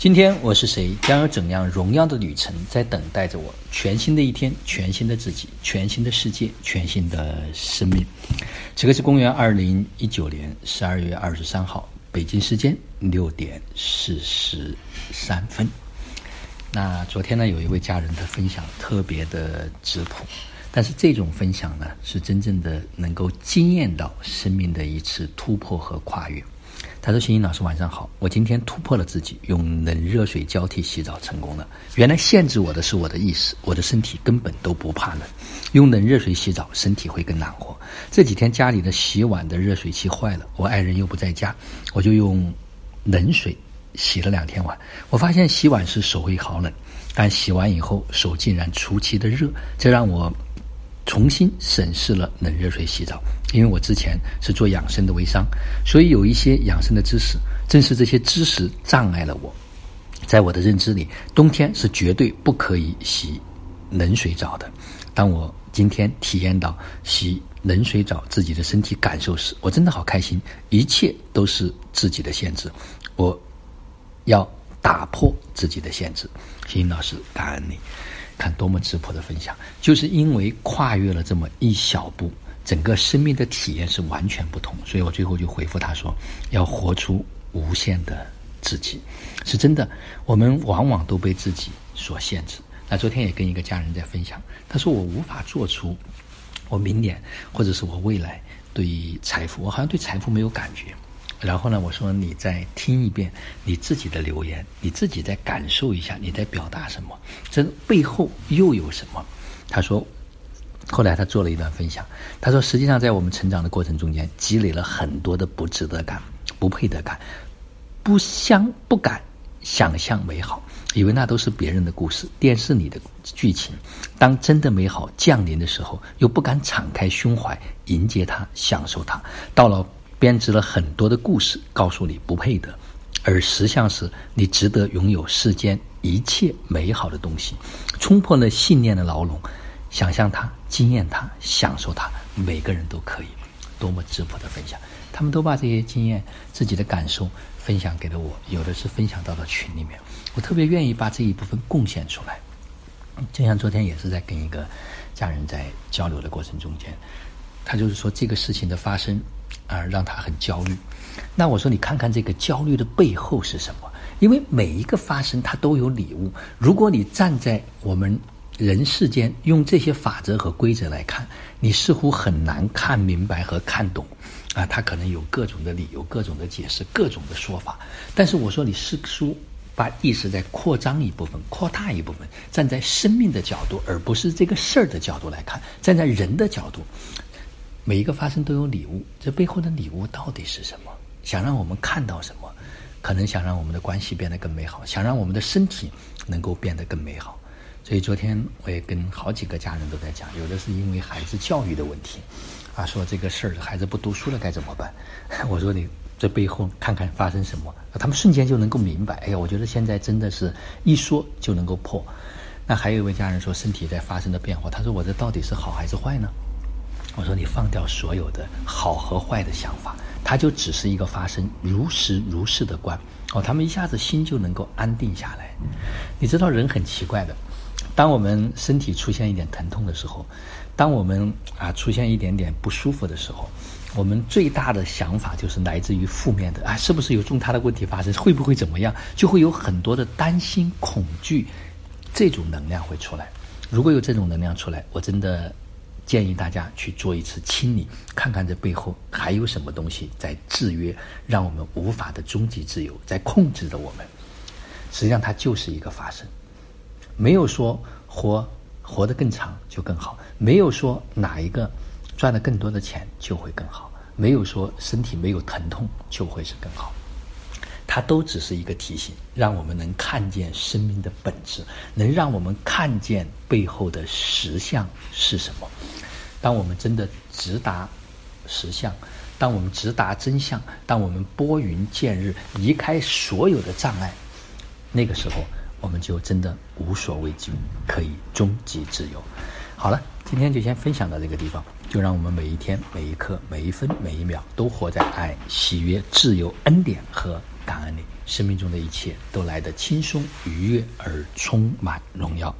今天我是谁？将有怎样荣耀的旅程在等待着我？全新的一天，全新的自己，全新的世界，全新的生命。这个是公元二零一九年十二月二十三号，北京时间六点四十三分。那昨天呢，有一位家人的分享特别的质朴，但是这种分享呢，是真正的能够惊艳到生命的一次突破和跨越。他说：“欣欣老师，晚上好。我今天突破了自己，用冷热水交替洗澡成功了。原来限制我的是我的意识，我的身体根本都不怕冷。用冷热水洗澡，身体会更暖和。这几天家里的洗碗的热水器坏了，我爱人又不在家，我就用冷水洗了两天碗。我发现洗碗时手会好冷，但洗完以后手竟然出奇的热，这让我重新审视了冷热水洗澡。”因为我之前是做养生的微商，所以有一些养生的知识。正是这些知识障碍了我，在我的认知里，冬天是绝对不可以洗冷水澡的。当我今天体验到洗冷水澡自己的身体感受时，我真的好开心。一切都是自己的限制，我要打破自己的限制。欣欣老师，感恩你，看多么质朴的分享，就是因为跨越了这么一小步。整个生命的体验是完全不同，所以我最后就回复他说：“要活出无限的自己，是真的。我们往往都被自己所限制。那昨天也跟一个家人在分享，他说我无法做出我明年或者是我未来对于财富，我好像对财富没有感觉。然后呢，我说你再听一遍你自己的留言，你自己再感受一下你在表达什么，这背后又有什么？他说。”后来他做了一段分享，他说：“实际上，在我们成长的过程中间，积累了很多的不值得感、不配得感，不相不敢想象美好，以为那都是别人的故事、电视里的剧情。当真的美好降临的时候，又不敢敞开胸怀迎接它、享受它。到了编织了很多的故事，告诉你不配得，而实相是你值得拥有世间一切美好的东西，冲破了信念的牢笼。”想象它，经验它，享受它，每个人都可以。多么质朴的分享！他们都把这些经验、自己的感受分享给了我，有的是分享到了群里面。我特别愿意把这一部分贡献出来。就像昨天也是在跟一个家人在交流的过程中间，他就是说这个事情的发生啊，让他很焦虑。那我说你看看这个焦虑的背后是什么？因为每一个发生它都有礼物。如果你站在我们。人世间用这些法则和规则来看，你似乎很难看明白和看懂，啊，他可能有各种的理由、各种的解释、各种的说法。但是我说，你是书把意识再扩张一部分、扩大一部分，站在生命的角度，而不是这个事儿的角度来看，站在人的角度，每一个发生都有礼物，这背后的礼物到底是什么？想让我们看到什么？可能想让我们的关系变得更美好，想让我们的身体能够变得更美好。所以昨天我也跟好几个家人都在讲，有的是因为孩子教育的问题，啊，说这个事儿孩子不读书了该怎么办？我说你这背后看看发生什么，他们瞬间就能够明白。哎呀，我觉得现在真的是一说就能够破。那还有一位家人说身体在发生的变化，他说我这到底是好还是坏呢？我说你放掉所有的好和坏的想法，它就只是一个发生如实如是的观。哦，他们一下子心就能够安定下来。你知道人很奇怪的。当我们身体出现一点疼痛的时候，当我们啊出现一点点不舒服的时候，我们最大的想法就是来自于负面的啊，是不是有重大的问题发生？会不会怎么样？就会有很多的担心、恐惧，这种能量会出来。如果有这种能量出来，我真的建议大家去做一次清理，看看这背后还有什么东西在制约，让我们无法的终极自由在控制着我们。实际上，它就是一个发生。没有说活活得更长就更好，没有说哪一个赚了更多的钱就会更好，没有说身体没有疼痛就会是更好，它都只是一个提醒，让我们能看见生命的本质，能让我们看见背后的实相是什么。当我们真的直达实相，当我们直达真相，当我们拨云见日，移开所有的障碍，那个时候。我们就真的无所畏惧，可以终极自由。好了，今天就先分享到这个地方。就让我们每一天、每一刻、每一分、每一秒，都活在爱、喜悦、自由、恩典和感恩里。生命中的一切都来得轻松、愉悦而充满荣耀。